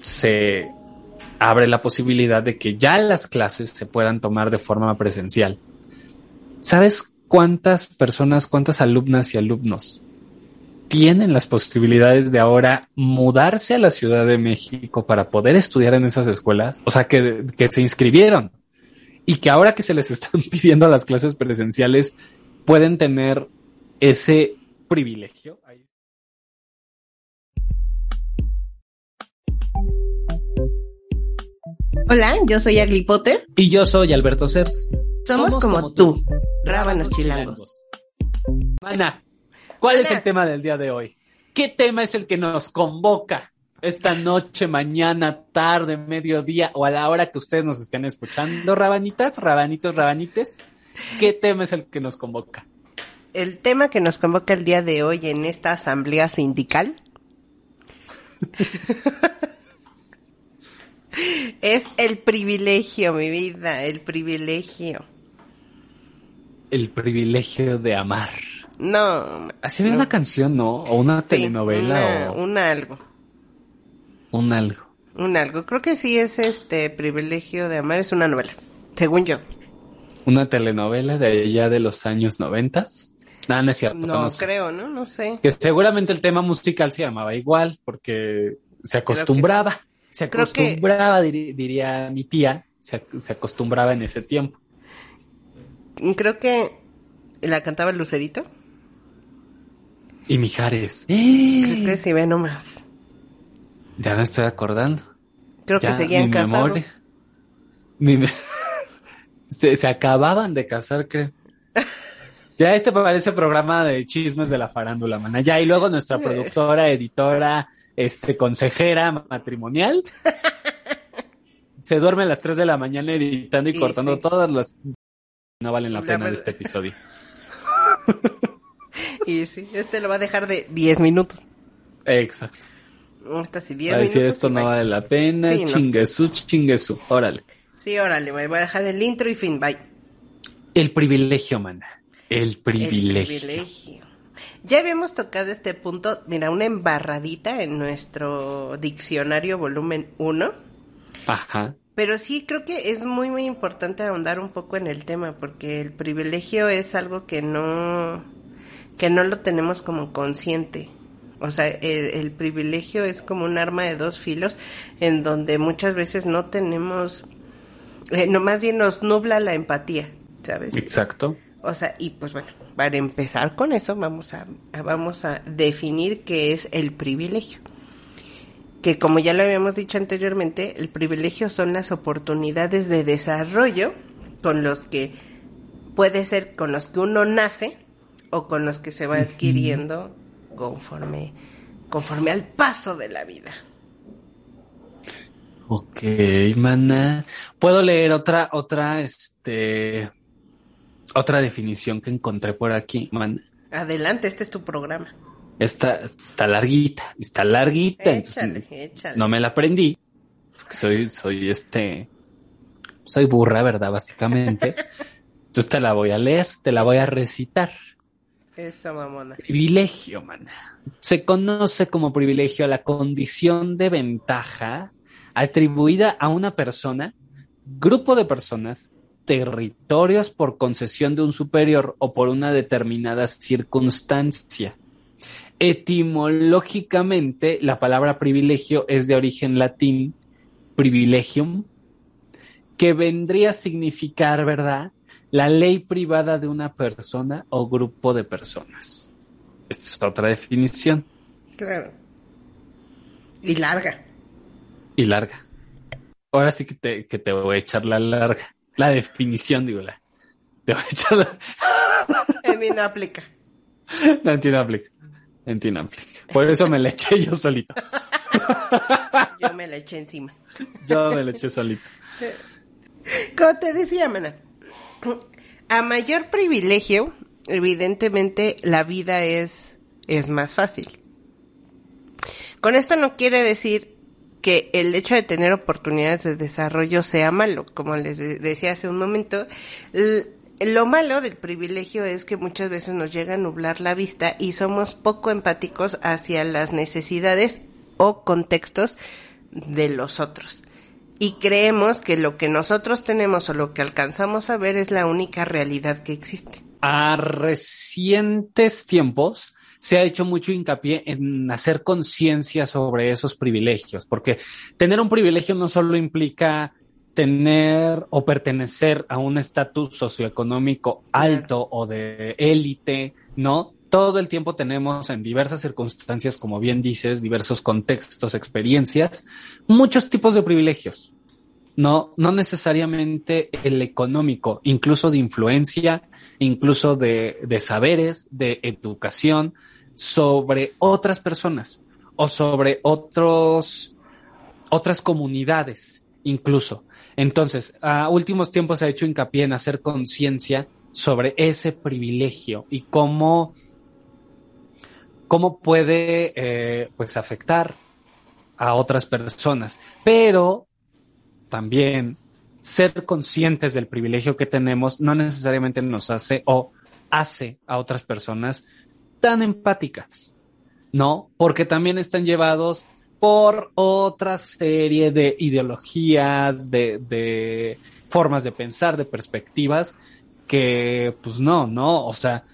se abre la posibilidad de que ya las clases se puedan tomar de forma presencial. ¿Sabes cuántas personas, cuántas alumnas y alumnos tienen las posibilidades de ahora mudarse a la Ciudad de México para poder estudiar en esas escuelas? O sea, que, que se inscribieron y que ahora que se les están pidiendo las clases presenciales pueden tener ese privilegio. Hola, yo soy Agli Potter. Y yo soy Alberto Certs. Somos, como, tú, rábanos chilangos. Mana, ¿cuál es el tema del día de hoy? ¿Qué tema es el que nos convoca esta noche, mañana, tarde, mediodía o a la hora que ustedes nos estén escuchando? Rabanitas, rabanitos, rabanites. ¿Qué tema es el que nos convoca? El tema que nos convoca el día de hoy en esta asamblea sindical Es el privilegio, mi vida, el privilegio. El privilegio de amar. No. Así había una canción, ¿no? O una telenovela o. Un algo. Un algo. Un algo. Creo que sí es este privilegio de amar, es una novela, según yo. ¿Una telenovela de allá de los años noventas? No, no es cierto. No, creo, ¿no? No sé. Que seguramente el tema musical se llamaba igual, porque se acostumbraba. Se acostumbraba, diría mi tía, se, acostumbraba en ese tiempo. Creo que la cantaba el Lucerito. Y Mijares. Creo que sí, ve nomás. Ya me estoy acordando. Creo que seguían casados. se, se, acababan de casar, creo. Ya este parece programa de chismes de la farándula, mana. Ya, y luego nuestra productora, editora, este, consejera matrimonial. se duerme a las 3 de la mañana editando y, cortando todas las... No valen la, pena de este episodio. y sí, este lo va a dejar de 10 minutos. Exacto. Esta sí, 10 minutos. decir esto no vale la pena, sí, chinguesu, órale. Sí, órale, voy a dejar el intro y fin, bye. El privilegio, mana. El privilegio. El privilegio. Ya habíamos tocado este punto, mira, una embarradita en nuestro diccionario volumen 1. Ajá. Pero sí creo que es muy, muy importante ahondar un poco en el tema, porque el privilegio es algo que no, que no lo tenemos como consciente. O sea, el, privilegio es como un arma de dos filos en donde muchas veces no tenemos, eh, no más bien nos nubla la empatía, ¿sabes? Exacto. O sea, y pues bueno, para empezar con eso vamos a, vamos a definir qué es el privilegio. Que como ya lo habíamos dicho anteriormente, el privilegio son las oportunidades de desarrollo con los que puede ser con los que uno nace o con los que se va adquiriendo conforme conforme al paso de la vida. Ok, mana. ¿Puedo leer otra, otra, este, otra definición que encontré por aquí, man. Adelante, este es tu programa. Esta está larguita, está larguita. Échale, échale. No me la aprendí. Soy, soy este, soy burra, ¿verdad? Básicamente. Entonces te la voy a leer, te la voy a recitar. Eso, mamona. Privilegio, man. Se conoce como privilegio a la condición de ventaja atribuida a una persona, grupo de personas territorios por concesión de un superior o por una determinada circunstancia. Etimológicamente, la palabra privilegio es de origen latín privilegium, que vendría a significar, ¿verdad?, la ley privada de una persona o grupo de personas. Esta es otra definición. Claro. Y larga. Y larga. Ahora sí que te, que te voy a echar la larga. La definición, digo, la. Te voy a echar la... En mí no aplica. No, en ti no aplica. En ti no aplica. Por eso me la eché yo solito. Yo me la eché encima. Yo me la eché solito. Como te decía, mana, a mayor privilegio, evidentemente la vida es, es más fácil. Con esto no quiere decir que el hecho de tener oportunidades de desarrollo sea malo. Como les decía hace un momento, lo malo del privilegio es que muchas veces nos llega a nublar la vista y somos poco empáticos hacia las necesidades o contextos de los otros. Y creemos que lo que nosotros tenemos o lo que alcanzamos a ver es la única realidad que existe. A recientes tiempos se ha hecho mucho hincapié en hacer conciencia sobre esos privilegios, porque tener un privilegio no solo implica tener o pertenecer a un estatus socioeconómico alto o de élite, ¿no? Todo el tiempo tenemos en diversas circunstancias, como bien dices, diversos contextos, experiencias, muchos tipos de privilegios. No, no necesariamente el económico, incluso de influencia, incluso de, de saberes, de educación sobre otras personas o sobre otros, otras comunidades, incluso. Entonces, a últimos tiempos se ha hecho hincapié en hacer conciencia sobre ese privilegio y cómo, cómo puede eh, pues afectar a otras personas. Pero también ser conscientes del privilegio que tenemos no necesariamente nos hace o hace a otras personas tan empáticas, ¿no? Porque también están llevados por otra serie de ideologías, de, formas de pensar, de perspectivas, que pues no, no, o sea,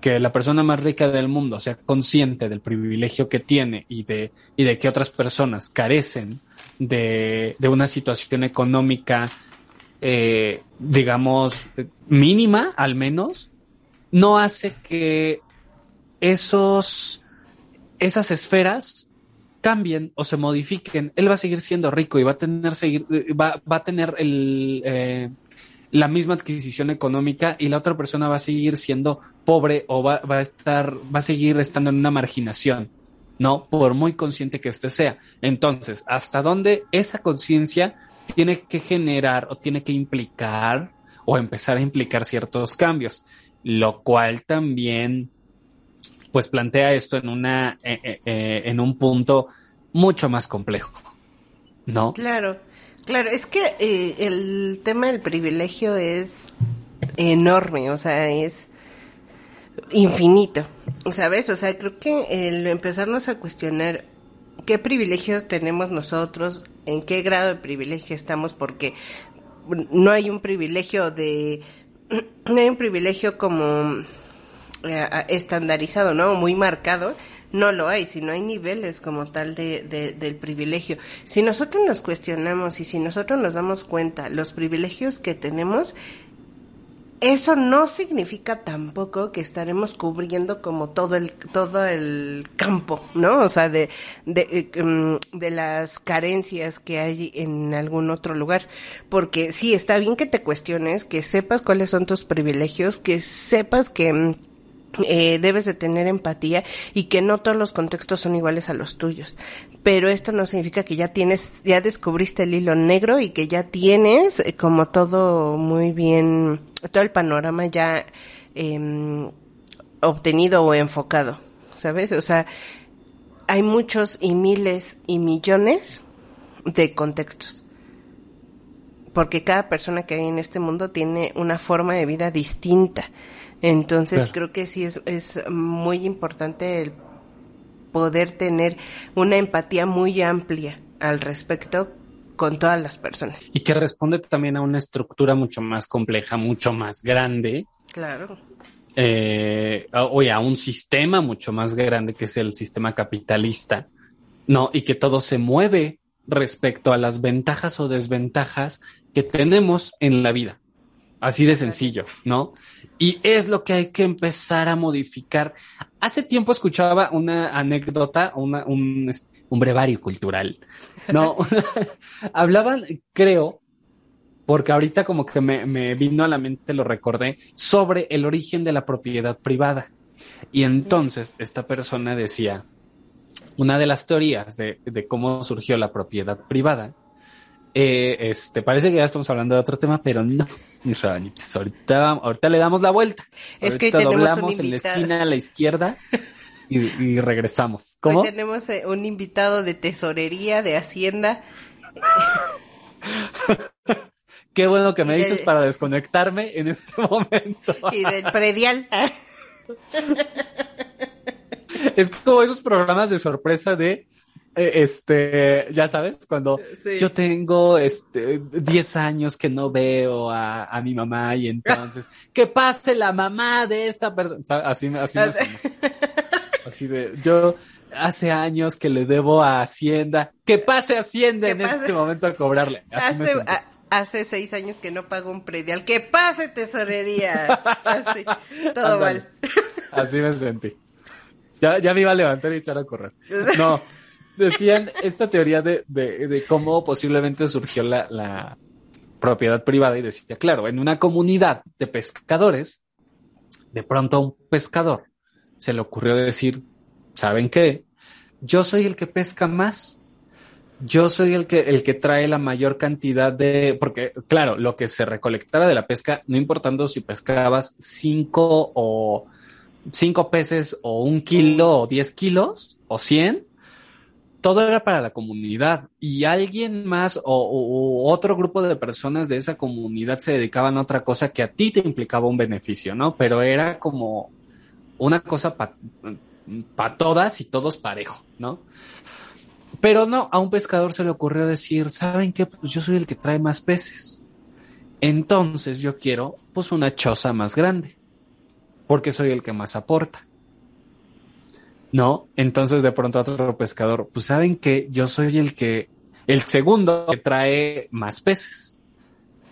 que, la persona más rica del mundo sea consciente del privilegio que tiene y de, y de que otras personas carecen de, de una situación económica, eh, digamos, mínima al menos, no hace que esos, esas esferas cambien o se modifiquen, él va a seguir siendo rico y va a tener seguir, va, va a tener el, eh, la misma adquisición económica y la otra persona va a seguir siendo pobre o va, va a estar, va a seguir estando en una marginación, ¿no? Por muy consciente que éste sea. Entonces, ¿hasta dónde esa conciencia tiene que generar o tiene que implicar o empezar a implicar ciertos cambios? Lo cual también pues plantea esto en una, eh, eh, eh, en un punto mucho más complejo, ¿no? Claro, claro, es que el tema del privilegio es enorme, o sea, es infinito, ¿sabes? O sea, creo que el empezarnos a cuestionar qué privilegios tenemos nosotros, en qué grado de privilegio estamos, porque no hay un privilegio de, no hay un privilegio como eh, estandarizado, ¿no? Muy marcado, no lo hay, si no hay niveles como tal de, del privilegio. Si nosotros nos cuestionamos y si nosotros nos damos cuenta los privilegios que tenemos, eso no significa tampoco que estaremos cubriendo como todo el todo el campo, ¿no? O sea, de de, eh, mm, de las carencias que hay en algún otro lugar, porque sí está bien que te cuestiones, que sepas cuáles son tus privilegios, que sepas que mm, eh, debes de tener empatía y que no todos los contextos son iguales a los tuyos. Pero esto no significa que ya tienes, ya descubriste el hilo negro y que ya tienes eh, como todo muy bien, todo el panorama ya eh, obtenido o enfocado, ¿sabes? O sea, hay muchos y miles y millones de contextos. Porque cada persona que hay en este mundo tiene una forma de vida distinta entonces creo que sí es, es muy importante el poder tener una empatía muy amplia al respecto con todas las personas. Y que responde también a una estructura mucho más compleja, mucho más grande. Claro. Eh, o a un sistema mucho más grande que es el sistema capitalista, ¿no? Y que todo se mueve respecto a las ventajas o desventajas que tenemos en la vida. Así de sencillo, ¿no? Y es lo que hay que empezar a modificar. Hace tiempo escuchaba una anécdota, un, un brevario cultural, ¿no? Hablaban, creo, porque ahorita como que me, me, vino a la mente, lo recordé, sobre el origen de la propiedad privada. Y entonces esta persona decía, una de las teorías de, de cómo surgió la propiedad privada eh, este, parece que ya estamos hablando de otro tema, pero no, mis Ahorita, ahorita le damos la vuelta. Es que doblamos en la esquina a la izquierda y, regresamos. ¿Cómo? Hoy tenemos eh, un invitado de tesorería, de hacienda. Qué bueno que me dices para desconectarme en este momento. Y del predial. es como esos programas de sorpresa de eh, este, ya sabes, cuando yo tengo este 10 años que no veo a, a, mi mamá y entonces, que pase la mamá de esta persona. Así, así me Así de, yo hace años que le debo a Hacienda, que pase Hacienda en este momento a cobrarle. hace, hace seis años que no pago un predial, que pase tesorería. Así, todo mal. Así me sentí. Ya, ya me iba a levantar y echar a correr. No, decían esta teoría de, de, de cómo posiblemente surgió la, la propiedad privada y decía, claro, en una comunidad de pescadores, de pronto a un pescador se le ocurrió decir, ¿saben qué? Yo soy el que pesca más. Yo soy el que, el que trae la mayor cantidad de, porque claro, lo que se recolectara de la pesca, no importando si pescabas cinco o cinco peces o un kilo o diez kilos o cien, todo era para la comunidad y alguien más o, otro grupo de personas de esa comunidad se dedicaban a otra cosa que a ti te implicaba un beneficio, ¿no? Pero era como una cosa para todas y todos parejo, ¿no? Pero no, a un pescador se le ocurrió decir, ¿saben qué? Pues yo soy el que trae más peces. Entonces yo quiero, pues, una choza más grande, porque soy el que más aporta. ¿No? Entonces de pronto otro pescador, pues, ¿saben qué? Yo soy el que, el segundo que trae más peces.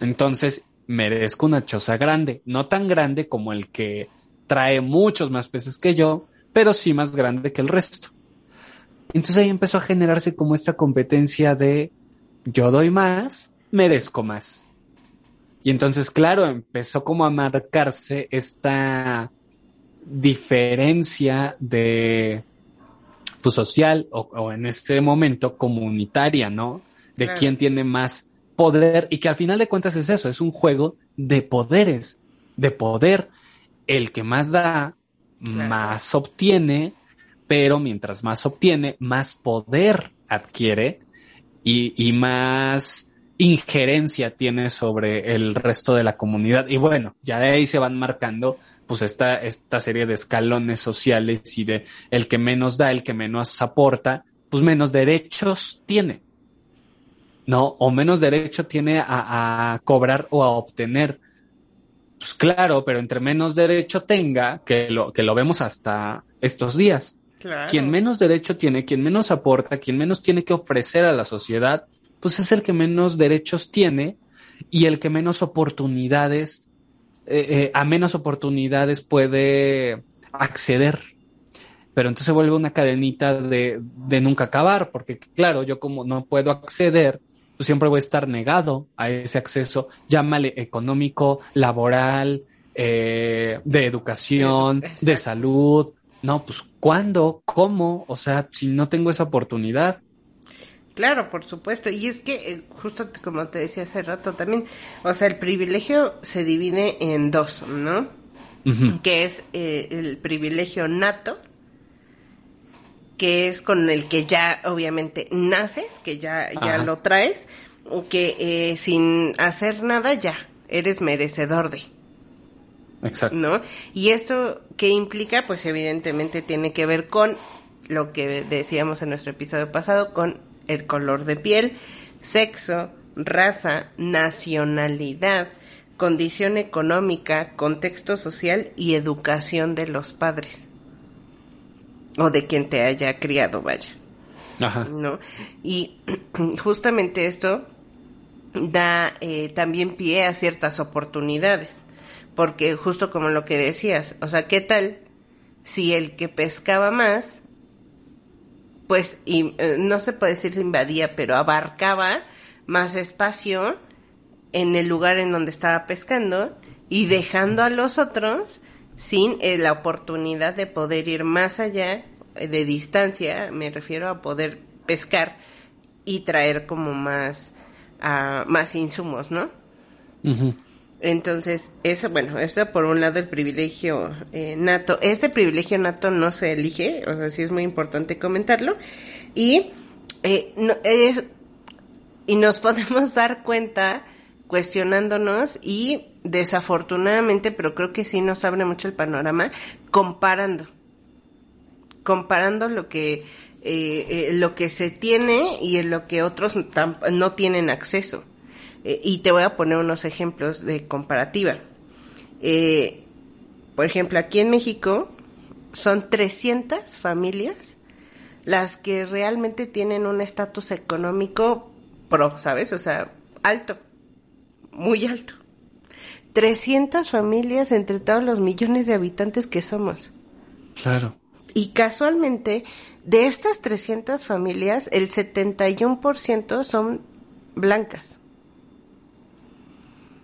Entonces merezco una choza grande, no tan grande como el que trae muchos más peces que yo, pero sí más grande que el resto. Entonces ahí empezó a generarse como esta competencia de yo doy más, merezco más. Y entonces, claro, empezó como a marcarse esta diferencia de pues, social o, en este momento comunitaria, ¿no? De quién tiene más poder y que al final de cuentas es eso, es un juego de poderes, de poder. El que más da más obtiene, pero mientras más obtiene, más poder adquiere y, más injerencia tiene sobre el resto de la comunidad. Y bueno, ya de ahí se van marcando pues esta, esta serie de escalones sociales y de el que menos da, el que menos aporta, pues menos derechos tiene. ¿No? O menos derecho tiene a, a cobrar o a obtener pues claro, pero entre menos derecho tenga, que lo, que lo vemos hasta estos días. Quien menos derecho tiene, quien menos aporta, quien menos tiene que ofrecer a la sociedad, pues es el que menos derechos tiene y el que menos oportunidades, eh, eh, a menos oportunidades puede acceder. Pero entonces se vuelve una cadenita de, de nunca acabar, porque claro, yo como no puedo acceder, pues siempre voy a estar negado a ese acceso, llámale económico, laboral, eh, de educación, de salud. No, pues ¿cuándo? ¿Cómo? O sea, si no tengo esa oportunidad. Claro, por supuesto. Y es que, eh, justo como te decía hace rato también, o sea, el privilegio se divide en dos, ¿no? Que es eh, el privilegio nato, que es con el que ya obviamente naces, que ya, ya lo traes, que eh, sin hacer nada ya eres merecedor de. Exacto. ¿No? Y esto que implica, pues evidentemente tiene que ver con lo que decíamos en nuestro episodio pasado, con el color de piel, sexo, raza, nacionalidad, condición económica, contexto social y educación de los padres o de quien te haya criado, vaya. Ajá. ¿No? Y justamente esto da eh, también pie a ciertas oportunidades, porque justo como lo que decías, o sea, ¿qué tal si el que pescaba más, pues, y, eh, no se puede decir invadía, pero abarcaba más espacio en el lugar en donde estaba pescando y dejando a los otros sin eh, la oportunidad de poder ir más allá eh, de distancia, me refiero a poder pescar y traer como más, uh, más insumos, ¿no? Entonces, eso, bueno, eso por un lado el privilegio eh, nato. Este privilegio nato no se elige, o sea, sí es muy importante comentarlo. Y, eh, no, es, y nos podemos dar cuenta cuestionándonos y desafortunadamente, pero creo que sí nos abre mucho el panorama, comparando. Comparando lo que eh, eh, lo que se tiene y en lo que otros no tienen acceso. Eh, y te voy a poner unos ejemplos de comparativa. por ejemplo, aquí en México son 300 familias las que realmente tienen un estatus económico pro, ¿sabes? O sea, alto, muy alto. 300 familias entre todos los millones de habitantes que somos. Claro. Y casualmente, de estas 300 familias, el 71% son blancas.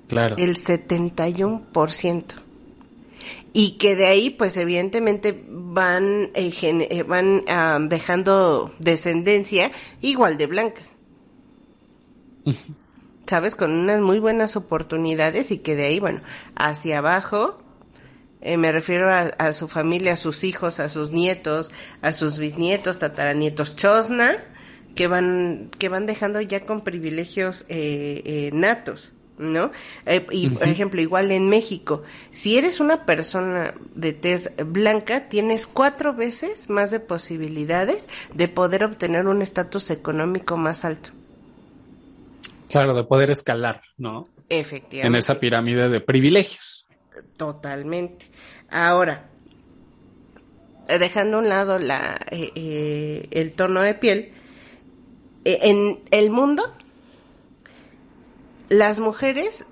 Claro. El 71%. Y que de ahí, pues evidentemente van, eh, eh, van ah, dejando descendencia igual de blancas. ¿Sabes? Con unas muy buenas oportunidades y que de ahí, bueno, hacia abajo eh, me refiero a, su familia, a sus hijos, a sus nietos, a sus bisnietos, tataranietos, chosna, que van, que van dejando ya con privilegios eh, eh, natos. ¿No? y por ejemplo, igual en México, si eres una persona de tez blanca, tienes cuatro veces más de posibilidades de poder obtener un estatus económico más alto. Claro, de poder escalar, ¿no? Efectivamente. En esa pirámide de privilegios. Totalmente. Ahora, dejando a un lado la, eh, eh, el tono de piel, eh, en el mundo, las mujeres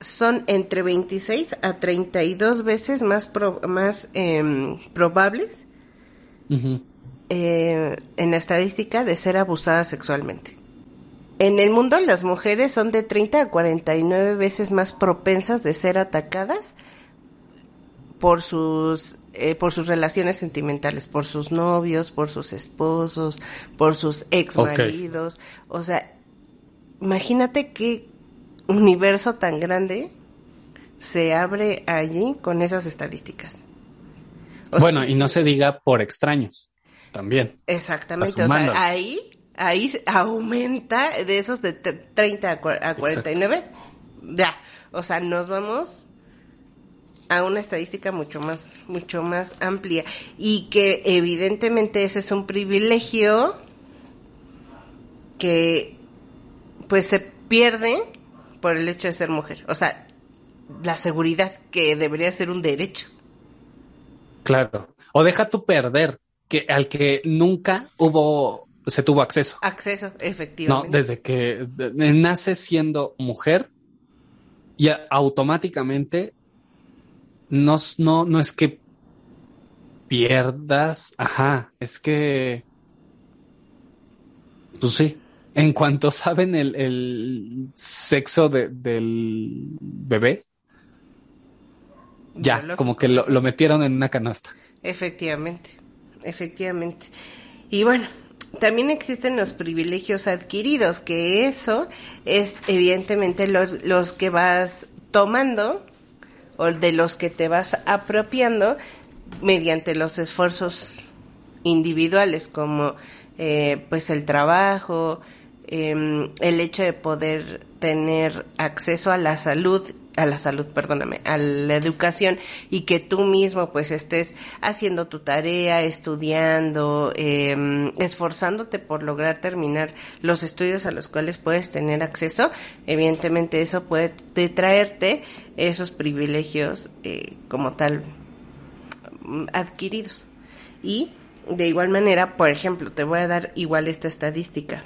son entre 26 a 32 veces más, más em, probables en la estadística de ser abusadas sexualmente. En el mundo las mujeres son de 30 a 49 veces más propensas de ser atacadas por sus eh, por sus relaciones sentimentales, por sus novios, por sus esposos, por sus ex maridos, o sea, imagínate qué universo tan grande se abre allí con esas estadísticas. bueno, y no se diga por extraños, también. Exactamente, o sea, ahí ahí aumenta de esos de 30 a 49, ya, o sea, nos vamos a una estadística mucho más, mucho más amplia y que evidentemente ese es un privilegio que pues se pierde por el hecho de ser mujer. O sea, la seguridad que debería ser un derecho. Claro. O deja tu perder, que al que nunca hubo, se tuvo acceso. Acceso, efectivamente. No, desde que nace siendo mujer, y automáticamente no, no, no es que pierdas, ajá, es que, pues sí, en cuanto saben el, el sexo de, del bebé, ya, como que lo, lo metieron en una canasta. Efectivamente, efectivamente. Y bueno, también existen los privilegios adquiridos, que eso es evidentemente los, los que vas tomando o de los que te vas apropiando mediante los esfuerzos individuales como eh, pues el trabajo, em, el hecho de poder tener acceso a la salud a la salud, perdóname, a la educación y que tú mismo pues estés haciendo tu tarea, estudiando, eh, esforzándote por lograr terminar los estudios a los cuales puedes tener acceso, evidentemente eso puede traerte esos privilegios eh, como tal mm, adquiridos. Y de igual manera, por ejemplo, te voy a dar igual esta estadística.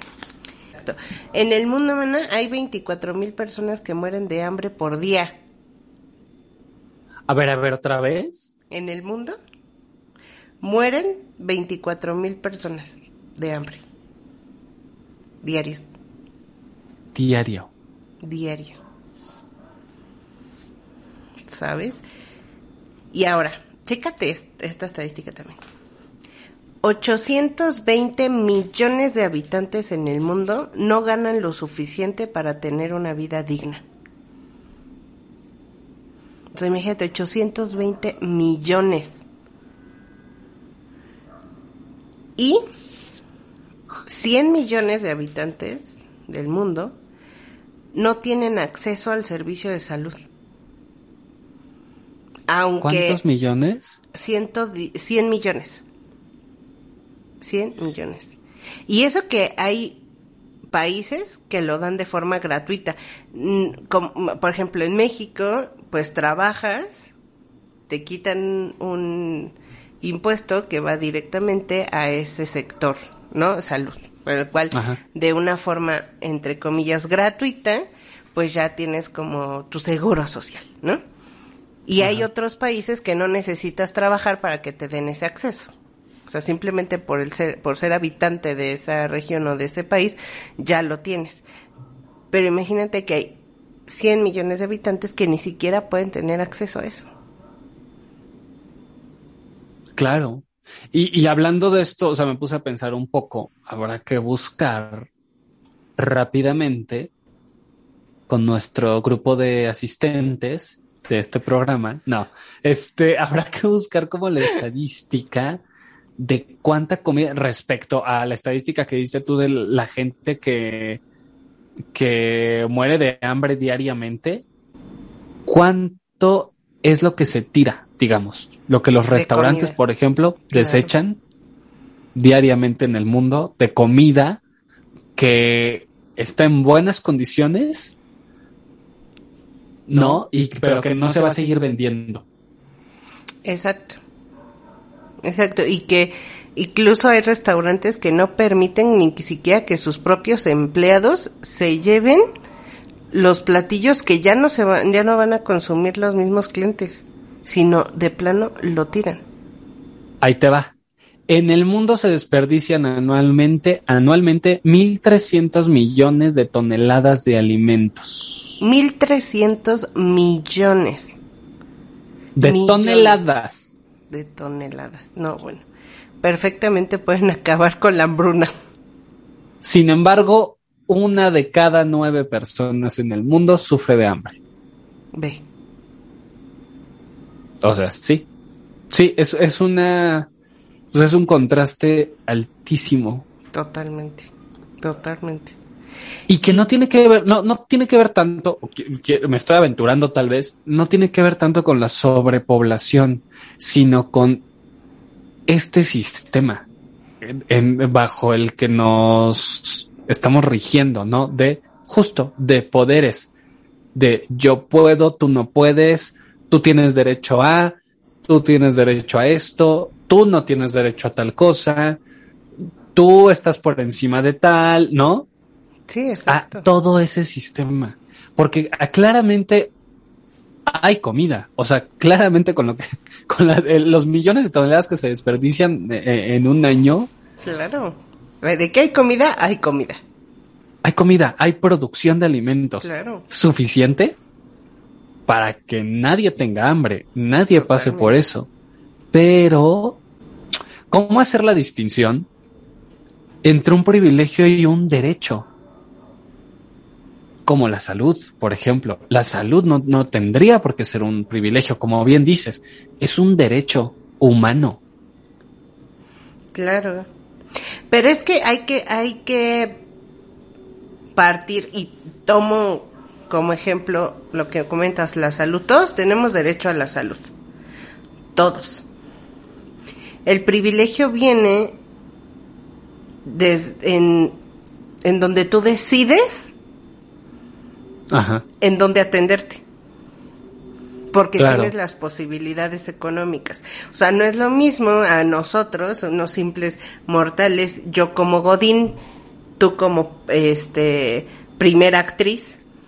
En el mundo, hay 24 mil personas que mueren de hambre por día. A ver, a ver, otra vez. En el mundo mueren 24 mil personas de hambre. Diarios. Diario. Diario. ¿Sabes? Y ahora, chécate esta estadística también. 820 millones de habitantes en el mundo no ganan lo suficiente para tener una vida digna. Entonces, imagínate, 820 millones. Y 100 millones de habitantes del mundo no tienen acceso al servicio de salud. Aunque ¿Cuántos millones? 100 millones. 100 millones. Y eso que hay países que lo dan de forma gratuita. Mm, como, por ejemplo, en México, pues trabajas, te quitan un impuesto que va directamente a ese sector, ¿no? Salud. Por el cual, de una forma, entre comillas, gratuita, pues ya tienes como tu seguro social, ¿no? Y hay otros países que no necesitas trabajar para que te den ese acceso. O sea, simplemente por el ser, por ser habitante de esa región o de ese país, ya lo tienes. Pero imagínate que hay 100 millones de habitantes que ni siquiera pueden tener acceso a eso. Claro. Y, y hablando de esto, o sea, me puse a pensar un poco, habrá que buscar rápidamente con nuestro grupo de asistentes de este programa. No, este, habrá que buscar como la estadística de cuánta comida respecto a la estadística que diste tú de la gente que, que muere de hambre diariamente, cuánto es lo que se tira, digamos, lo que los restaurantes, por ejemplo, desechan diariamente en el mundo de comida que está en buenas condiciones, no, y pero que no se va a seguir. vendiendo. Exacto. Exacto, y que incluso hay restaurantes que no permiten ni siquiera que sus propios empleados se lleven los platillos que ya no se van, ya no van a consumir los mismos clientes, sino de plano lo tiran. Ahí te va. En el mundo se desperdician anualmente, anualmente 1.300 millones de toneladas de alimentos. 1.300 millones. De toneladas de toneladas. No, bueno, perfectamente pueden acabar con la hambruna. Sin embargo, una de cada nueve personas en el mundo sufre de hambre. Ve. O sea, sí. Sí, es, es una. Pues es un contraste altísimo. Totalmente. Totalmente. Y que no tiene que ver, no, no tiene que ver tanto, me estoy aventurando tal vez, no tiene que ver tanto con la sobrepoblación, sino con este sistema en, bajo el que nos estamos rigiendo, ¿no? De justo, de poderes, de yo puedo, tú no puedes, tú tienes derecho a, tú tienes derecho a esto, tú no tienes derecho a tal cosa, tú estás por encima de tal, ¿no? Sí, exacto. A todo ese sistema. Porque ah, claramente hay comida. O sea, claramente con lo que, con eh, los millones de toneladas que se desperdician eh, eh, en un año. Claro. De qué hay comida, hay comida. Hay comida, hay producción de alimentos. Claro. Suficiente para que nadie tenga hambre, nadie pase por eso. Pero, ¿cómo hacer la distinción entre un privilegio y un derecho? Como la salud, por ejemplo. La salud no, no tendría por qué ser un privilegio, como bien dices, es un derecho humano. Claro. Pero es que hay que, hay que partir y tomo como ejemplo lo que comentas, la salud. Todos tenemos derecho a la salud. Todos. El privilegio viene en, en donde tú decides en donde atenderte. Porque tienes las posibilidades económicas. O sea, no es lo mismo a nosotros, unos simples mortales, yo como Godín, tú como este primera actriz.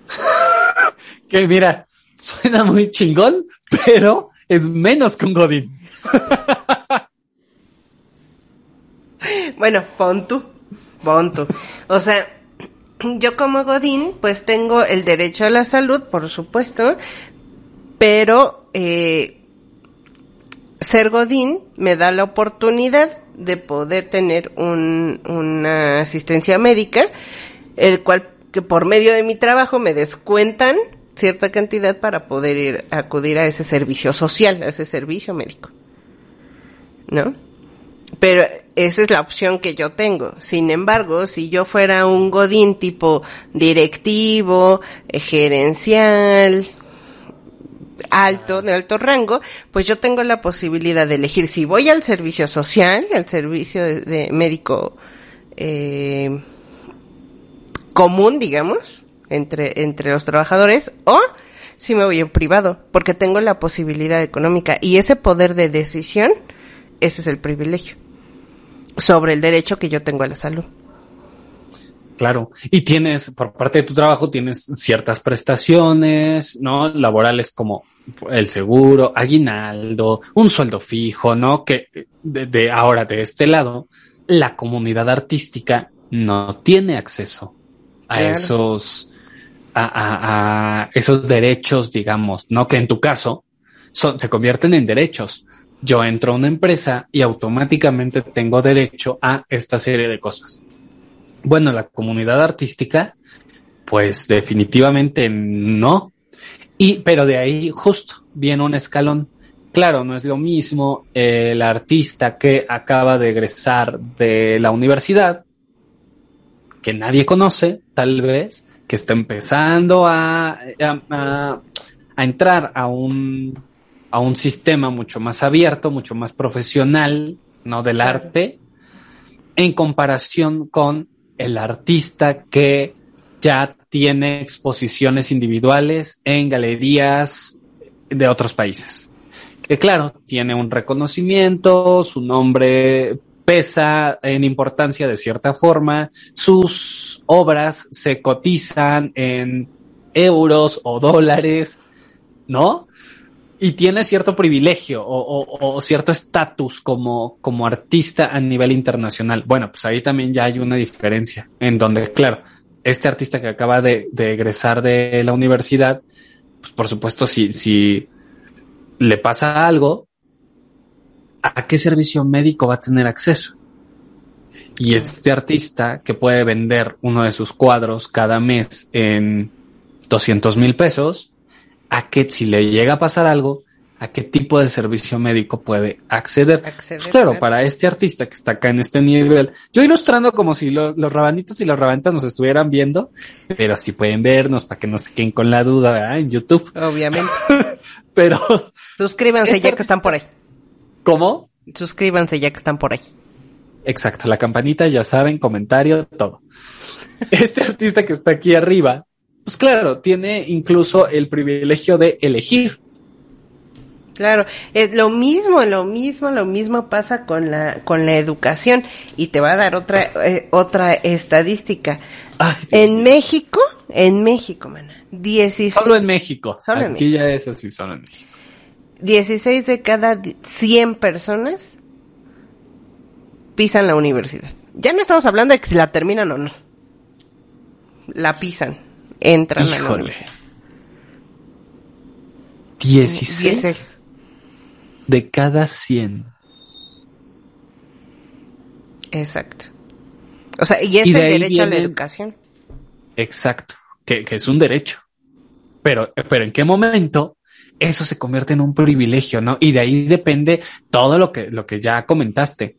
que mira, suena muy chingón, pero es menos que un Godín. bueno, pon tú, pon tú. O sea, yo como Godín, pues tengo el derecho a la salud, por supuesto, pero eh, ser Godín me da la oportunidad de poder tener un, una asistencia médica, el cual que por medio de mi trabajo me descuentan cierta cantidad para poder ir acudir a ese servicio social, a ese servicio médico. ¿No? Pero esa es la opción que yo tengo. Sin embargo, si yo fuera un godín tipo directivo, eh, gerencial, alto, de alto rango, pues yo tengo la posibilidad de elegir si voy al servicio social, al servicio de, médico eh, común, digamos, entre, entre los trabajadores, o si me voy en privado, porque tengo la posibilidad económica y ese poder de decisión, ese es el privilegio sobre el derecho que yo tengo a la salud. Claro, y tienes, por parte de tu trabajo, tienes ciertas prestaciones, ¿no? Laborales como el seguro, aguinaldo, un sueldo fijo, ¿no? Que de, ahora de este lado, la comunidad artística no tiene acceso a esos, a, a, esos derechos, digamos, ¿no? Que en tu caso son, se convierten en derechos. Yo entro a una empresa y automáticamente tengo derecho a esta serie de cosas. Bueno, la comunidad artística, pues definitivamente no. Y, pero de ahí justo viene un escalón. Claro, no es lo mismo el artista que acaba de egresar de la universidad, que nadie conoce, tal vez, que está empezando a, a, a entrar a un, a un sistema mucho más abierto, mucho más profesional, ¿no? Del arte, en comparación con el artista que ya tiene exposiciones individuales en galerías de otros países. Que claro, tiene un reconocimiento, su nombre pesa en importancia de cierta forma, sus obras se cotizan en euros o dólares, ¿no? Y tiene cierto privilegio o, cierto estatus como, como artista a nivel internacional. Bueno, pues ahí también ya hay una diferencia en donde, claro, este artista que acaba de, egresar de la universidad, pues por supuesto, si, si le pasa algo, ¿a qué servicio médico va a tener acceso? Y este artista que puede vender uno de sus cuadros cada mes en 200 mil pesos, a que si le llega a pasar algo, a qué tipo de servicio médico puede acceder. Pues claro, para este artista que está acá en este nivel, yo ilustrando como si los rabanitos y las rabanitas nos estuvieran viendo, pero si pueden vernos para que no se queden con la duda en YouTube. Obviamente. pero... Suscríbanse ya que están por ahí. ¿Cómo? Suscríbanse ya que están por ahí. Exacto, la campanita, ya saben, comentario, todo. Este artista que está aquí arriba, pues claro, tiene incluso el privilegio de elegir Claro, es lo mismo, lo mismo, lo mismo pasa con la con la educación y te va a dar otra eh, otra estadística. en México, en México, mana, 16 Solo en México. Solo en México. ya es así, solo en México. 16 de cada 100 personas pisan la universidad. Ya no estamos hablando de que si la terminan o no. La pisan, entran a la universidad. 16 de cada 100. Exacto. O sea, y es el derecho a la educación. Exacto, que, que, es un derecho. Pero, pero ¿en qué momento eso se convierte en un privilegio, no? Y de ahí depende todo lo que, lo que ya comentaste.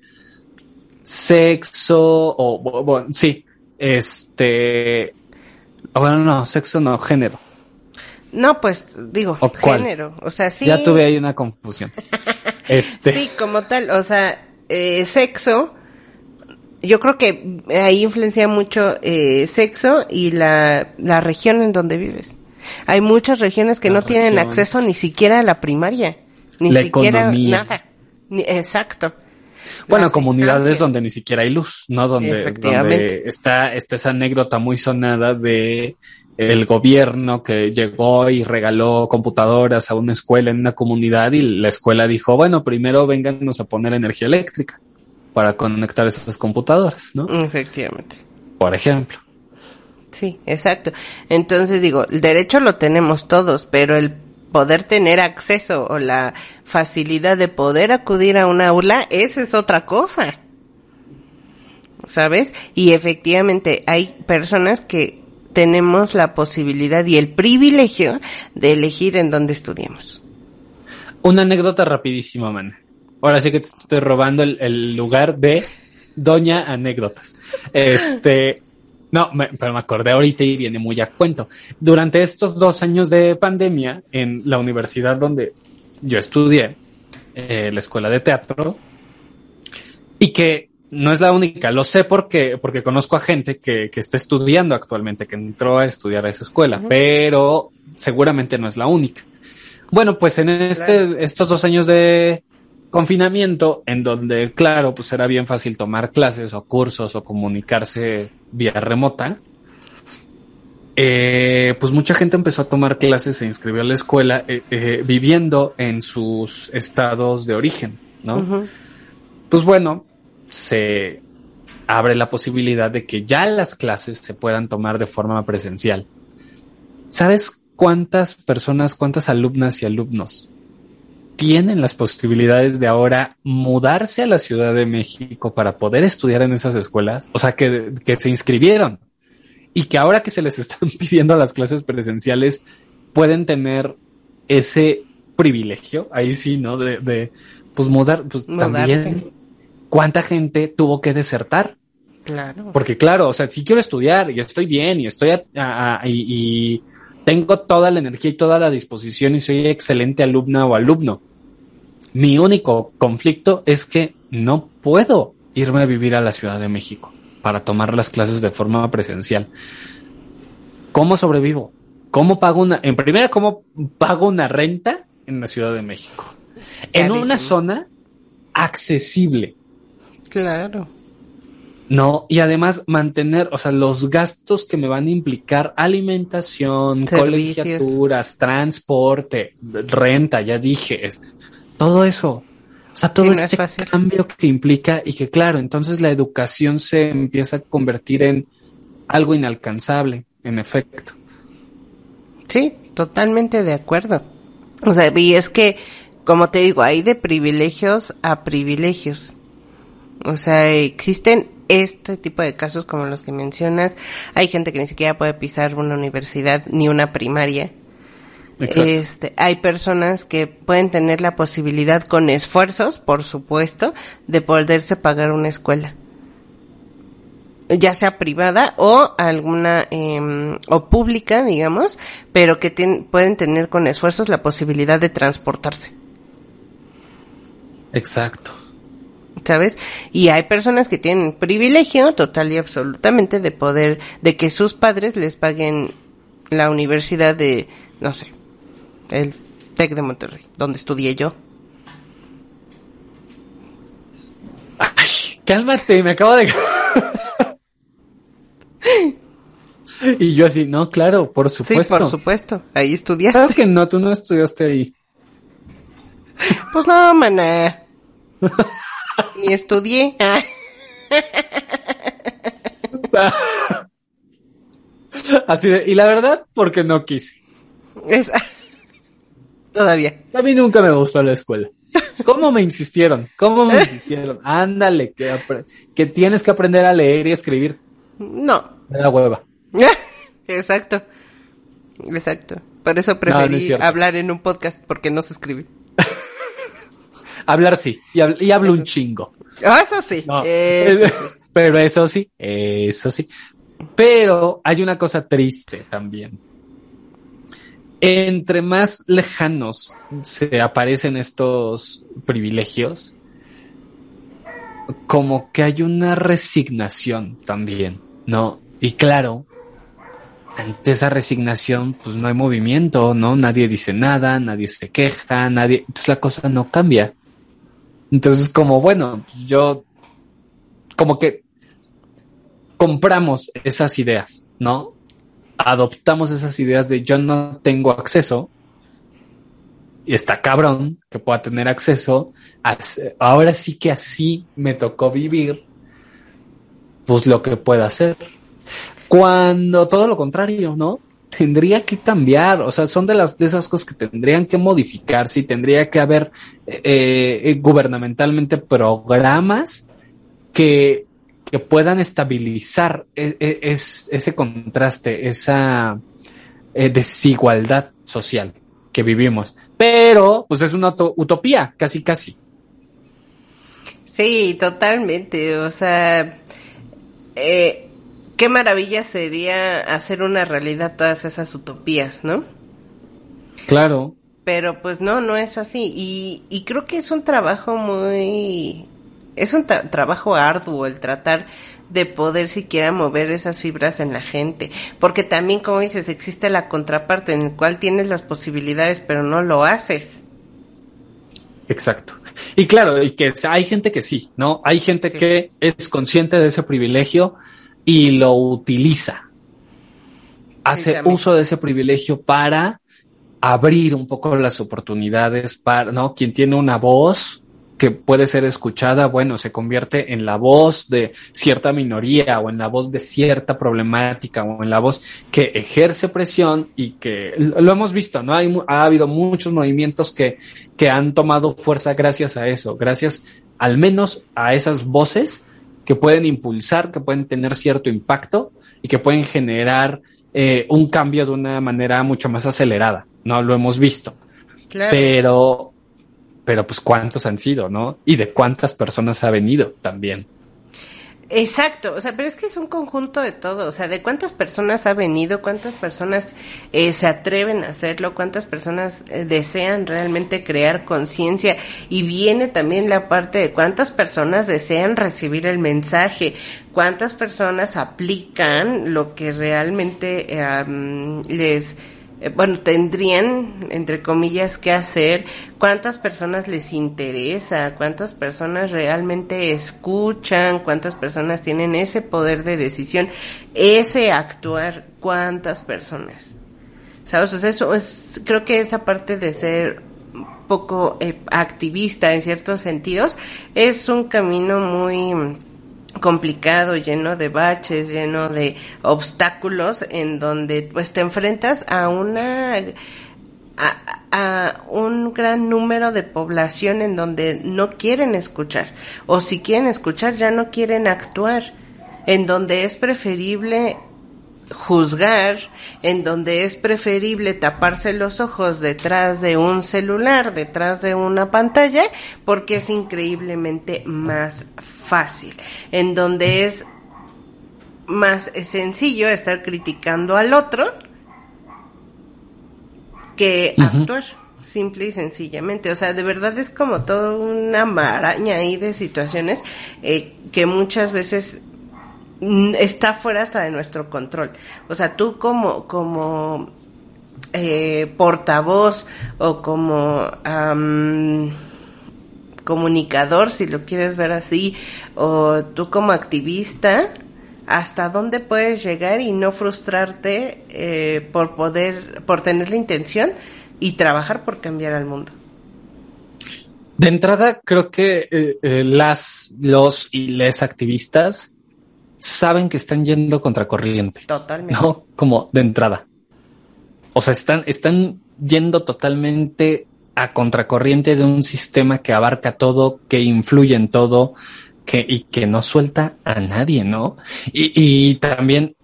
Sexo, o, bueno, sí, este, bueno, no, sexo no, género. No, pues digo, género, o sea, sí. Ya tuve ahí una confusión. este. Sí, como tal, o sea, eh, sexo, yo creo que ahí influencia mucho eh, sexo y la, la región en donde vives. Hay muchas regiones que no tienen acceso ni siquiera a la primaria, ni siquiera nada. exacto. Bueno, comunidades donde ni siquiera hay luz, ¿no? Donde, donde está, está esa anécdota muy sonada de el gobierno que llegó y regaló computadoras a una escuela en una comunidad y la escuela dijo, bueno, primero vénganos a poner energía eléctrica para conectar esas computadoras, ¿no? Efectivamente. Por ejemplo. Sí, exacto. Entonces digo, el derecho lo tenemos todos, pero el poder tener acceso o la facilidad de poder acudir a una aula, esa es otra cosa. ¿Sabes? Y efectivamente hay personas que tenemos la posibilidad y el privilegio de elegir en dónde estudiamos. Una anécdota rapidísima, man. Ahora sí que te estoy robando el, lugar de Doña Anécdotas. Este, No, pero me acordé ahorita y viene muy a cuento. Durante estos dos años de pandemia, en la universidad donde yo estudié, eh, la escuela de teatro, y que no es la única, lo sé porque, porque conozco a gente que, que está estudiando actualmente, que entró a estudiar a esa escuela, pero seguramente no es la única. Bueno, pues en este, estos dos años de confinamiento, en donde, claro, pues era bien fácil tomar clases o cursos o comunicarse vía remota, eh, pues mucha gente empezó a tomar clases, se inscribió a la escuela, eh, eh, viviendo en sus estados de origen, ¿no? Pues bueno, se abre la posibilidad de que ya las clases se puedan tomar de forma presencial. ¿Sabes cuántas personas, cuántas alumnas y alumnos tienen las posibilidades de ahora mudarse a la Ciudad de México para poder estudiar en esas escuelas? O sea, que, que se inscribieron y que ahora que se les están pidiendo las clases presenciales pueden tener ese privilegio, ahí sí, ¿no? De, de pues mudar, pues también cuánta gente tuvo que desertar. Claro. Porque claro, o sea, si quiero estudiar y estoy bien y estoy y, y, tengo toda la energía y toda la disposición y soy excelente alumna o alumno. Mi único conflicto es que no puedo irme a vivir a la Ciudad de México para tomar las clases de forma presencial. ¿Cómo sobrevivo? ¿Cómo pago una, en primera, cómo pago una renta en la Ciudad de México? En una zona accesible. Claro. No, y además mantener, o sea, los gastos que me van a implicar alimentación, colegiaturas, transporte, renta, ya dije, es, todo eso. O sea, todo este cambio que implica y que claro, entonces la educación se empieza a convertir en algo inalcanzable, en efecto. Sí, totalmente de acuerdo. O sea, y es que, como te digo, hay de privilegios a privilegios. O sea, existen este tipo de casos como los que mencionas. Hay gente que ni siquiera puede pisar una universidad ni una primaria este, hay personas que pueden tener la posibilidad con esfuerzos, por supuesto, de poderse pagar una escuela ya sea privada o alguna eh, o pública, digamos, pero que pueden tener con esfuerzos la posibilidad de transportarse. Exacto. ¿Sabes? Y hay personas que tienen privilegio total y absolutamente de poder, de que sus padres les paguen la universidad de, no sé, el TEC de Monterrey, donde estudié yo. Ay, cálmate, me acabo de... y yo así, no, claro, por supuesto. Sí, por supuesto, ahí estudiaste. ¿Sabes que no? Tú no estudiaste ahí. Pues no, maná. Ni estudié. Así de, y la verdad, porque no quise. Es, Todavía. A mí nunca me gustó la escuela. ¿Cómo me insistieron? ¿Cómo me insistieron? Ándale, que, que tienes que aprender a leer y escribir. No. Me da hueva. Exacto. Exacto. Por eso preferí hablar en un podcast porque no se escribe. Hablar sí. Y, hablo un chingo. Ah, eso sí. Eso sí. Pero eso sí. Eso sí. Pero hay una cosa triste también entre más lejanos se aparecen estos privilegios, como que hay una resignación también, ¿no? Y claro, ante esa resignación, pues no hay movimiento, ¿no? Nadie dice nada, nadie se queja, nadie, entonces la cosa no cambia. Entonces, como bueno, yo, como que compramos esas ideas, ¿no? adoptamos esas ideas de yo no tengo acceso y está cabrón que pueda tener acceso. ahora sí que así me tocó vivir, pues lo que pueda hacer. Cuando todo lo contrario, ¿no? Tendría que cambiar, o sea, son de las de esas cosas que tendrían que modificarse y tendría que haber eh, eh, gubernamentalmente programas que que puedan estabilizar e, e, es, ese contraste, esa eh, desigualdad social que vivimos. Pero, pues es una utopía, casi, casi. Sí, totalmente. O sea, eh, qué maravilla sería hacer una realidad todas esas utopías, ¿no? Claro. Pero pues no, no es así. Y, y creo que es un trabajo muy... Es un trabajo arduo el tratar de poder siquiera mover esas fibras en la gente. Porque también, como dices, existe la contraparte en el cual tienes las posibilidades, pero no lo haces. Exacto. Y claro, y que hay gente que sí, ¿no? Hay gente que es consciente de ese privilegio y lo utiliza. Hace uso de ese privilegio para abrir un poco las oportunidades para, ¿no? Quien tiene una voz que puede ser escuchada, bueno, se convierte en la voz de cierta minoría o en la voz de cierta problemática o en la voz que ejerce presión y que lo hemos visto, ¿no? Hay, ha habido muchos movimientos que, que han tomado fuerza gracias a eso, gracias al menos a esas voces que pueden impulsar, que pueden tener cierto impacto y que pueden generar eh, un cambio de una manera mucho más acelerada, ¿no? Lo hemos visto. Claro. Pero pero pues cuántos han sido, ¿no? Y de cuántas personas ha venido también. Exacto, o sea, pero es que es un conjunto de todo, o sea, de cuántas personas ha venido, cuántas personas eh, se atreven a hacerlo, cuántas personas eh, desean realmente crear conciencia y viene también la parte de cuántas personas desean recibir el mensaje, cuántas personas aplican lo que realmente eh, les eh, bueno, tendrían, entre comillas, que hacer, cuántas personas les interesa, cuántas personas realmente escuchan, cuántas personas tienen ese poder de decisión, ese actuar, cuántas personas. ¿Sabes? eso es, creo que esa parte de ser poco eh, activista en ciertos sentidos es un camino muy complicado, lleno de baches, lleno de obstáculos, en donde pues te enfrentas a una a, a, un gran número de población en donde no quieren escuchar o si quieren escuchar ya no quieren actuar, en donde es preferible juzgar, en donde es preferible taparse los ojos detrás de un celular, detrás de una pantalla, porque es increíblemente más fácil, en donde es más sencillo estar criticando al otro que actuar simple y sencillamente. O sea, de verdad es como toda una maraña ahí de situaciones eh, que muchas veces está fuera hasta de nuestro control. O sea, tú como, como eh, portavoz o como comunicador, si lo quieres ver así, o tú como activista, hasta dónde puedes llegar y no frustrarte eh, por poder, por tener la intención y trabajar por cambiar al mundo. De entrada, creo que eh, las, los y les activistas saben que están yendo contracorriente. Totalmente. ¿No? Como de entrada. O sea, están, están yendo totalmente a contracorriente de un sistema que abarca todo, que influye en todo, que, y que no suelta a nadie, ¿no? Y, y también,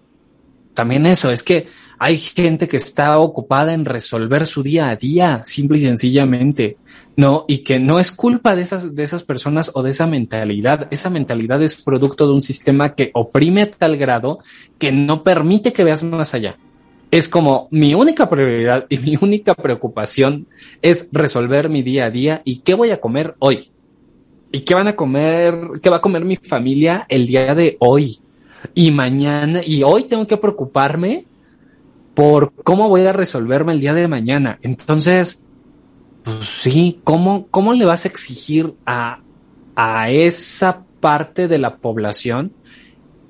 también eso, es que hay gente que está ocupada en resolver su día a día, simple y sencillamente. ¿no? Y que no es culpa de esas, de esas personas o de esa mentalidad. Esa mentalidad es producto de un sistema que oprime a tal grado que no permite que veas más allá. Es como mi única prioridad y mi única preocupación es resolver mi día a día y qué voy a comer hoy. ¿Y qué van a comer? ¿Qué va a comer mi familia el día de hoy? Y mañana, y hoy tengo que preocuparme por cómo voy a resolverme el día de mañana. Entonces, pues sí, ¿cómo, cómo le vas a exigir a, a esa parte de la población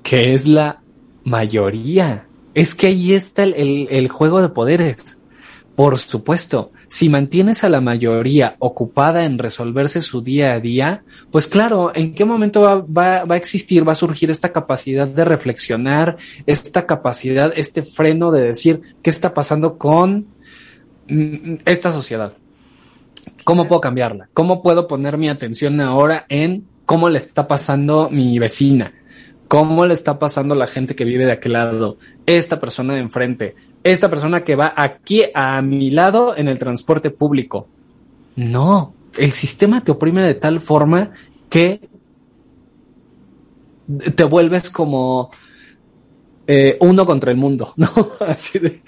que es la mayoría? Es que ahí está el, el, el juego de poderes. Por supuesto, si mantienes a la mayoría ocupada en resolverse su día a día, pues claro, ¿en qué momento va, a existir, va a surgir esta capacidad de reflexionar, esta capacidad, este freno de decir qué está pasando con mm, esta sociedad? ¿Cómo puedo cambiarla? ¿Cómo puedo poner mi atención ahora en cómo le está pasando mi vecina? ¿Cómo le está pasando la gente que vive de aquel lado? Esta persona de enfrente, esta persona que va aquí a mi lado en el transporte público. No, el sistema te oprime de tal forma que te vuelves como eh, uno contra el mundo, ¿no? Así de,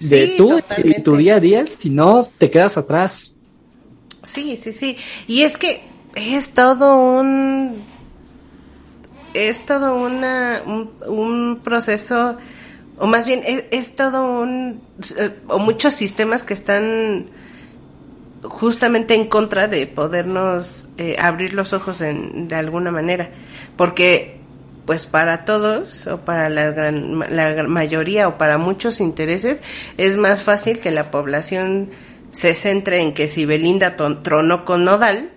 de tú y tu día a día, si no, te quedas atrás. Sí, sí, sí. Y es que es todo un es todo una, un, proceso, o más bien es, todo un, o muchos sistemas que están justamente en contra de podernos eh, abrir los ojos en, de alguna manera, porque pues para todos o para la, gran, la mayoría o para muchos intereses es más fácil que la población se centre en que si Belinda tronó con Nodal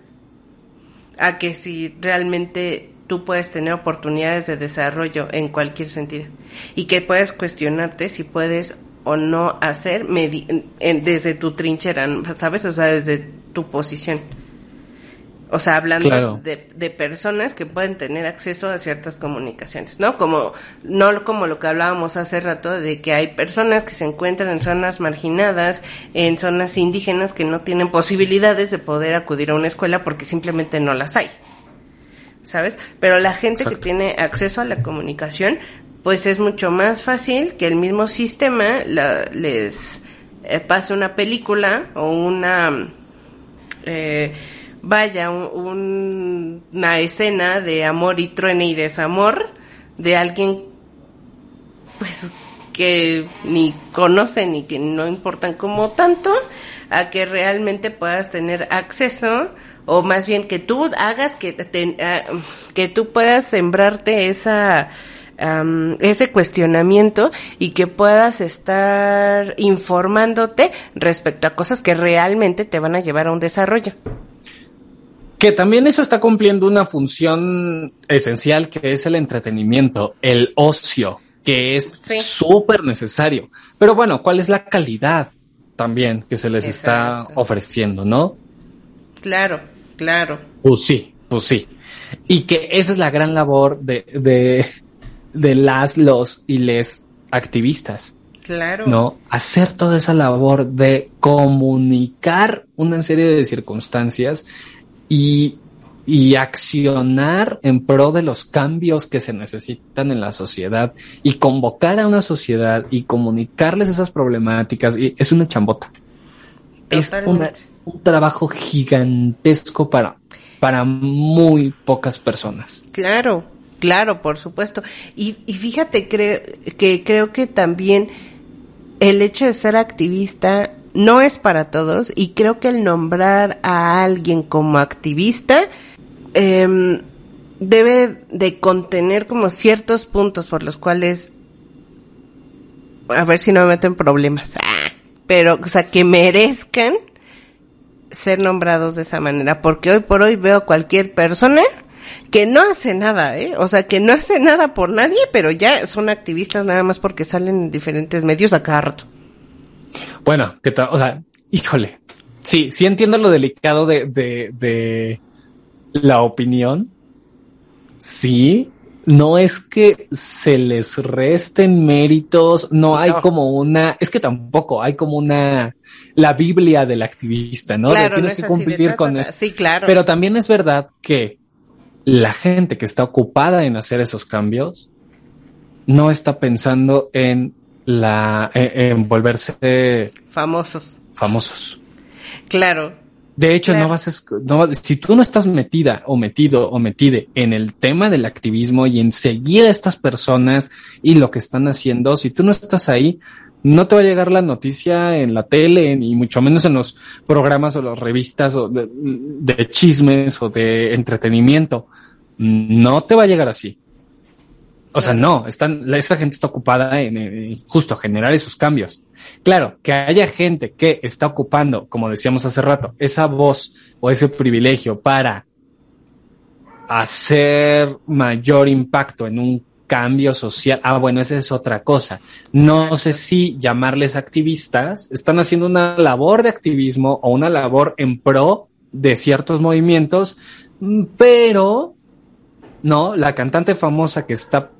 a que si realmente tú puedes tener oportunidades de desarrollo en cualquier sentido y que puedes cuestionarte si puedes o no hacer desde tu trinchera, ¿sabes? O sea, desde tu posición. O sea, hablando de, de, personas que pueden tener acceso a ciertas comunicaciones, ¿no? Como, no como lo que hablábamos hace rato de que hay personas que se encuentran en zonas marginadas, en zonas indígenas que no tienen posibilidades de poder acudir a una escuela porque simplemente no las hay. ¿Sabes? Pero la gente que tiene acceso a la comunicación, pues es mucho más fácil que el mismo sistema les eh, pase una película o una, eh, vaya, una escena de amor y truene y desamor de alguien, pues que ni conocen ni que no importan como tanto, a que realmente puedas tener acceso o más bien que tú hagas que ah, que tú puedas sembrarte esa ese cuestionamiento y que puedas estar informándote respecto a cosas que realmente te van a llevar a un desarrollo. Que también eso está cumpliendo una función esencial que es el entretenimiento, el ocio, que es súper necesario. Pero bueno, ¿cuál es la calidad también que se les está ofreciendo, no? Claro. Claro. Pues sí, pues sí. Y que esa es la gran labor de, de, de las, los y les activistas. Claro. ¿No? Hacer toda esa labor de comunicar una serie de circunstancias y, y accionar en pro de los cambios que se necesitan en la sociedad y convocar a una sociedad y comunicarles esas problemáticas. Y es una chambota. Es una, un trabajo gigantesco para, para muy pocas personas. Claro, claro, por supuesto. Y, y fíjate que creo que también el hecho de ser activista no es para todos y creo que el nombrar a alguien como activista em, debe de contener como ciertos puntos por los cuales a ver si no me meto en problemas. Ah, pero, o sea, que merezcan ser nombrados de esa manera, porque hoy por hoy veo cualquier persona que no hace nada, ¿eh? O sea, que no hace nada por nadie, pero ya son activistas nada más porque salen en diferentes medios a cada rato. Bueno, que o sea, híjole, sí, sí entiendo lo delicado de, de, de la opinión, sí, no es que se les resten méritos, no hay como una, es que tampoco hay como una, la Biblia del activista, ¿no? Claro, tienes que cumplir con eso. Sí, claro. Pero también es verdad que la gente que está ocupada en hacer esos cambios no está pensando en la, en volverse famosos. Famosos. Claro, de hecho, no vas a, no, si tú no estás metida o metido o metide en el tema del activismo y en seguir a estas personas y lo que están haciendo, si tú no estás ahí, no te va a llegar la noticia en la tele, ni mucho menos en los programas o las revistas o de chismes o de entretenimiento. No te va a llegar así. O sea, no, están, esa gente está ocupada en, justo generar esos cambios. Claro, que haya gente que está ocupando, como decíamos hace rato, esa voz o ese privilegio para hacer mayor impacto en un cambio social. Ah, bueno, esa es otra cosa. No sé si llamarles activistas, están haciendo una labor de activismo o una labor en pro de ciertos movimientos, pero no, la cantante famosa que está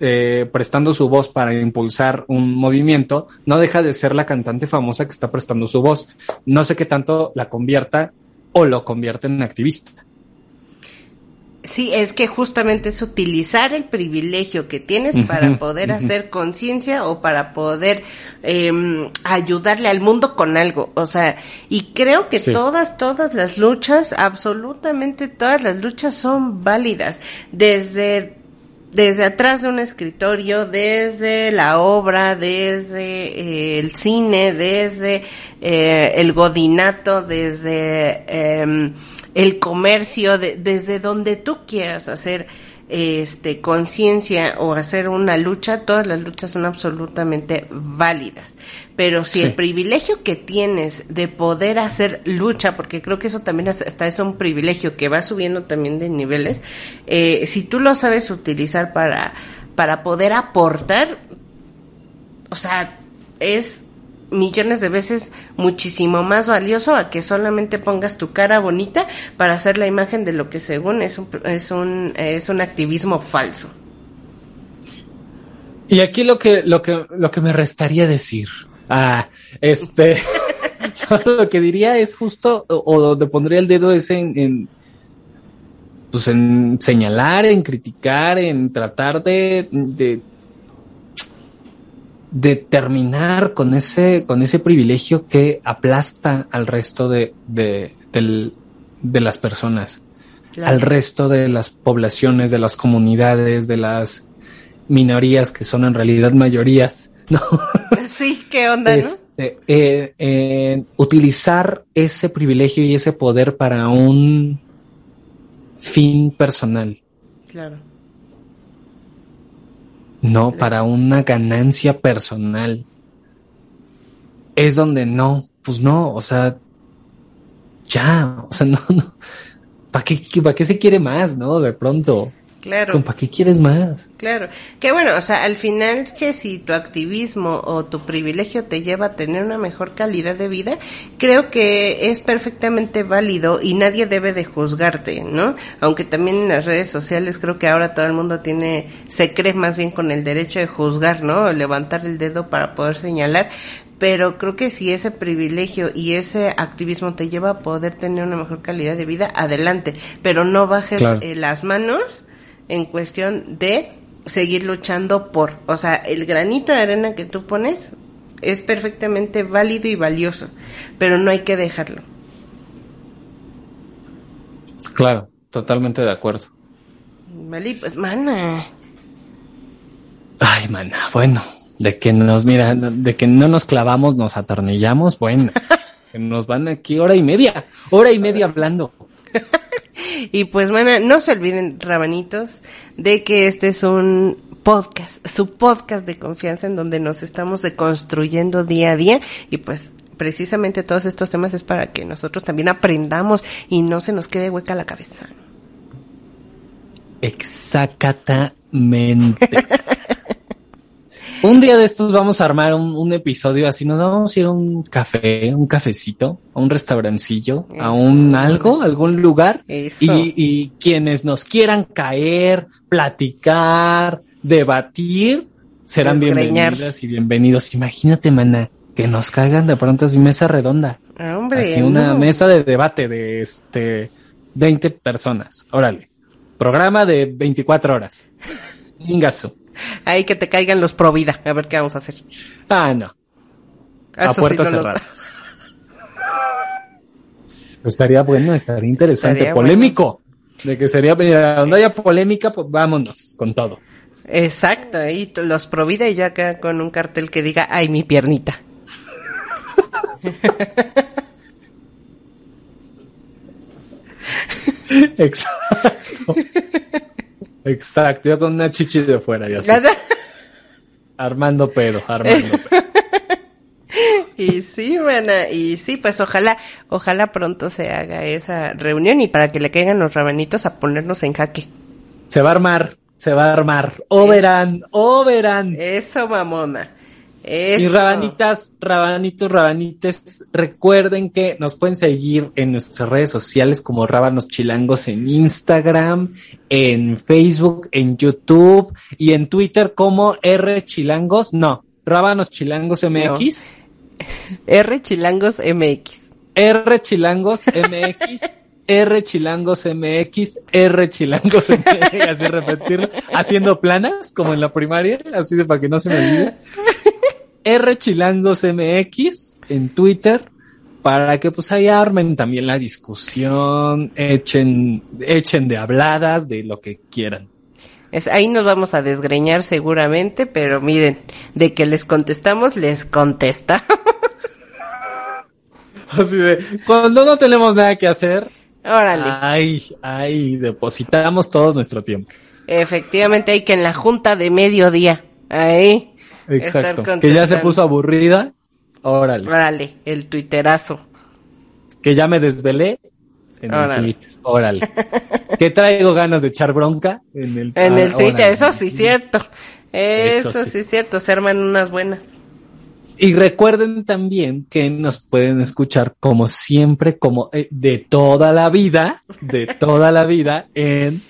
eh, prestando su voz para impulsar un movimiento, no deja de ser la cantante famosa que está prestando su voz. No sé qué tanto la convierta o lo convierte en activista. Sí, es que justamente es utilizar el privilegio que tienes para poder hacer conciencia o para poder em, ayudarle al mundo con algo. O sea, y creo que todas, todas las luchas, absolutamente todas las luchas son válidas. Desde desde atrás de un escritorio, desde la obra, desde eh, el cine, desde eh, el godinato, desde em, el comercio, desde donde tú quieras hacer este conciencia o hacer una lucha, todas las luchas son absolutamente válidas. Pero si el privilegio que tienes de poder hacer lucha, porque creo que eso también hasta es un privilegio que va subiendo también de niveles, eh, si tú lo sabes utilizar para, para poder aportar, o sea, es millones de veces muchísimo más valioso a que solamente pongas tu cara bonita para hacer la imagen de lo que según es un, es un, es un activismo falso. Y aquí lo que, lo que, lo que me restaría decir, ah, este, lo que diría es justo, o, donde pondría el dedo es en, en, pues en señalar, en criticar, en tratar de, de de terminar con ese, con ese privilegio que aplasta al resto de, de, de las personas, al resto de las poblaciones, de las comunidades, de las minorías que son en realidad mayorías, ¿no? Sí, qué onda, ¿no? Este, eh, utilizar ese privilegio y ese poder para un fin personal. Claro no para una ganancia personal. Es donde no, pues no, o sea, ya, o sea, no, no. ¿Para qué, ¿Para qué se quiere más, no? De pronto. Claro. ¿Para qué quieres más? Claro. Que bueno, o sea, al final es que si tu activismo o tu privilegio te lleva a tener una mejor calidad de vida, creo que es perfectamente válido y nadie debe de juzgarte, ¿no? Aunque también en las redes sociales creo que ahora todo el mundo tiene, se cree más bien con el derecho de juzgar, ¿no? Levantar el dedo para poder señalar, pero creo que si ese privilegio y ese activismo te lleva a poder tener una mejor calidad de vida, adelante, pero no bajes eh, las manos en cuestión de seguir luchando por, o sea, el granito de arena que tú pones es perfectamente válido y valioso, pero no hay que dejarlo. Claro, totalmente de acuerdo. Vale, pues mana. Ay, mana, bueno, de que nos, mira, de que no nos clavamos, nos atornillamos, bueno, que nos van aquí hora y media, hora y media hablando. y pues, bueno, no se olviden, rabanitos, de que este es un podcast, su podcast de confianza en donde nos estamos deconstruyendo día a día y pues precisamente todos estos temas es para que nosotros también aprendamos y no se nos quede hueca la cabeza. Exactamente. Un día de estos vamos a armar un, episodio así, nos vamos a ir a un café, un cafecito, a un restaurancillo, a un algo, algún lugar. Y, y quienes nos quieran caer, platicar, debatir, serán bienvenidas y bienvenidos. Imagínate, mana, que nos caigan de pronto así mesa redonda. Ah, hombre, así una mesa de debate de este 20 personas. Órale. Programa de 24 horas. Ingazo. Ahí que te caigan los pro vida. A ver qué vamos a hacer. Ah, no. a puerta cerrada. estaría bueno, estaría interesante, polémico. De que sería, donde haya polémica, pues vámonos con todo. Exacto, ahí los pro vida y ya acá con un cartel que diga, ay, mi piernita. Exacto. Exacto, yo con una chichi de fuera y así. armando pedo, armando pedo. y sí, bueno, y sí, pues ojalá, ojalá pronto se haga esa reunión y para que le caigan los rabanitos a ponernos en jaque. Se va a armar, se va a armar. O verán, o verán. Eso, mamona. Y rabanitas, rabanitos, rabanites, recuerden que nos pueden seguir en nuestras redes sociales como Rábanos Chilangos en Instagram, en Facebook, en YouTube y en Twitter como R Chilangos, no, Rábanos Chilangos MX. R Chilangos MX. R Chilangos MX R Chilangos MX, R Chilangos MX, así repetirlo, haciendo planas como en la primaria, así de para que no se me olvide. R Chilangos MX en Twitter para que pues ahí armen también la discusión, echen, echen de habladas de lo que quieran. Es, ahí nos vamos a desgreñar seguramente, pero miren, de que les contestamos, les contesta. Así de, cuando no tenemos nada que hacer, Órale. ahí, ahí depositamos todo nuestro tiempo. Efectivamente, hay que en la junta de mediodía, ahí. Estar Exacto. Que ya se puso aburrida, órale. Órale, el tuiterazo. Que ya me desvelé en Órale. el Twitter, órale. que traigo ganas de echar bronca en el, En ah, el Twitter, órale. eso sí cierto. Eso, Eso sí sí. cierto, se arman unas buenas. Y recuerden también que nos pueden escuchar como siempre, como eh, de toda la vida, de toda la vida en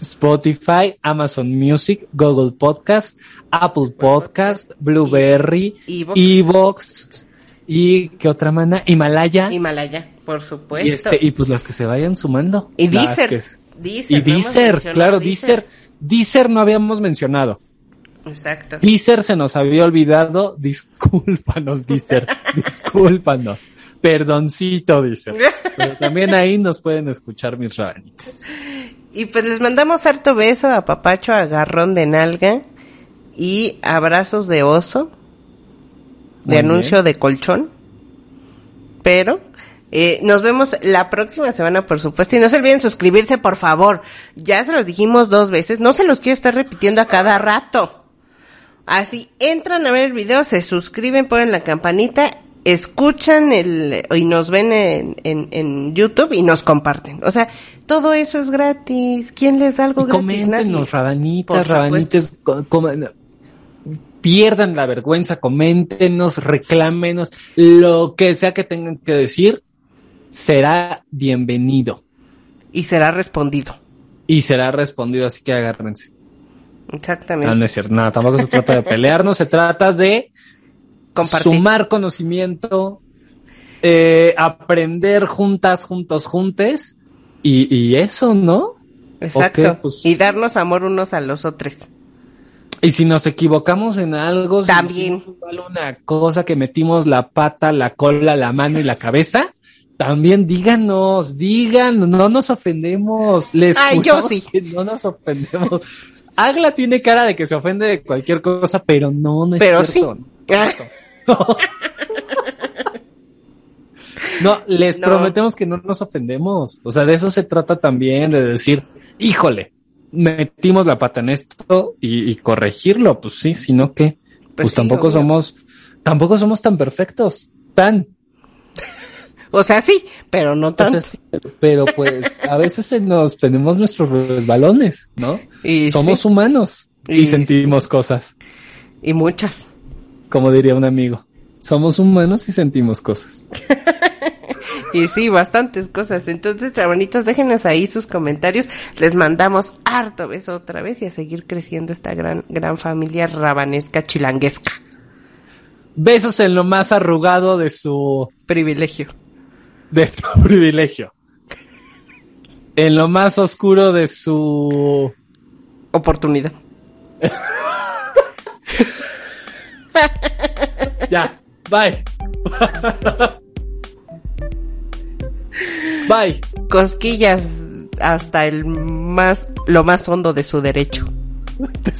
Spotify, Amazon Music, Google Podcast, Apple Podcast, Blueberry, Evox. Y qué otra mana, Himalaya. Himalaya, por supuesto. Y este, y pues las que se vayan sumando. Y Deezer. que es- Deezer, Y no Deezer, mencionado claro, Deezer. Deezer no habíamos mencionado. Exacto. Deezer se nos había olvidado. Discúlpanos, Deezer. Discúlpanos. Perdoncito, Deezer. Pero también ahí nos pueden escuchar mis rabanitas. Y pues les mandamos harto beso a Papacho, agarrón de nalga y abrazos de oso, de Muy anuncio de colchón. Pero eh, nos vemos la próxima semana, por supuesto. Y no se olviden suscribirse, por favor. Ya se los dijimos dos veces. No se los quiero estar repitiendo a cada rato. Así, entran a ver el video, se suscriben, ponen la campanita, escuchan el, y nos ven en, en, en YouTube y nos comparten. O sea, todo eso es gratis. ¿Quién les da algo Y gratis? Nadie. coméntenos, rabanitas, rabanitas. pierdan la vergüenza, coméntenos, reclámenos. Lo que sea que tengan que decir será bienvenido. Y será respondido. Y será respondido, así que agárrense. Exactamente. No, no es cierto. Nada, tampoco se trata de pelearnos, se trata de Compartir. sumar conocimiento, eh, aprender juntas, juntos, juntes, y, y eso, ¿no? Exacto. Pues- Y darnos amor unos a los otros. Y si nos equivocamos en algo, si También. mal una cosa que metimos la pata, la cola, la mano y la cabeza, también díganos, digan, no nos ofendemos, les Ay, yo sí. que no nos ofendemos. Agla tiene cara de que se ofende de cualquier cosa, pero no, no es Pero cierto. sí. No. No, les No. prometemos que no nos ofendemos. O sea, de eso se trata también, de decir, híjole, metimos la pata en esto y, y corregirlo. Pues sí, sino que, pues, sí, tampoco obvio. somos, tampoco somos tan perfectos, tan. O sea, sí, pero no O tanto. sea, sí, pero pues a veces se nos tenemos nuestros resbalones, ¿no? Y Somos sí, humanos y, Y sentimos cosas, y muchas. Como diría un amigo. Somos humanos y sentimos cosas. Y sí, bastantes cosas. Entonces, chavanitos, déjenos ahí sus comentarios. Les mandamos harto beso otra vez y a seguir creciendo esta gran, gran familia rabanesca chilanguesca. Besos en lo más arrugado de su Privilegio. de su privilegio. En lo más oscuro de su Oportunidad. ya, bye. bye. Cosquillas hasta el más, lo más hondo de su derecho.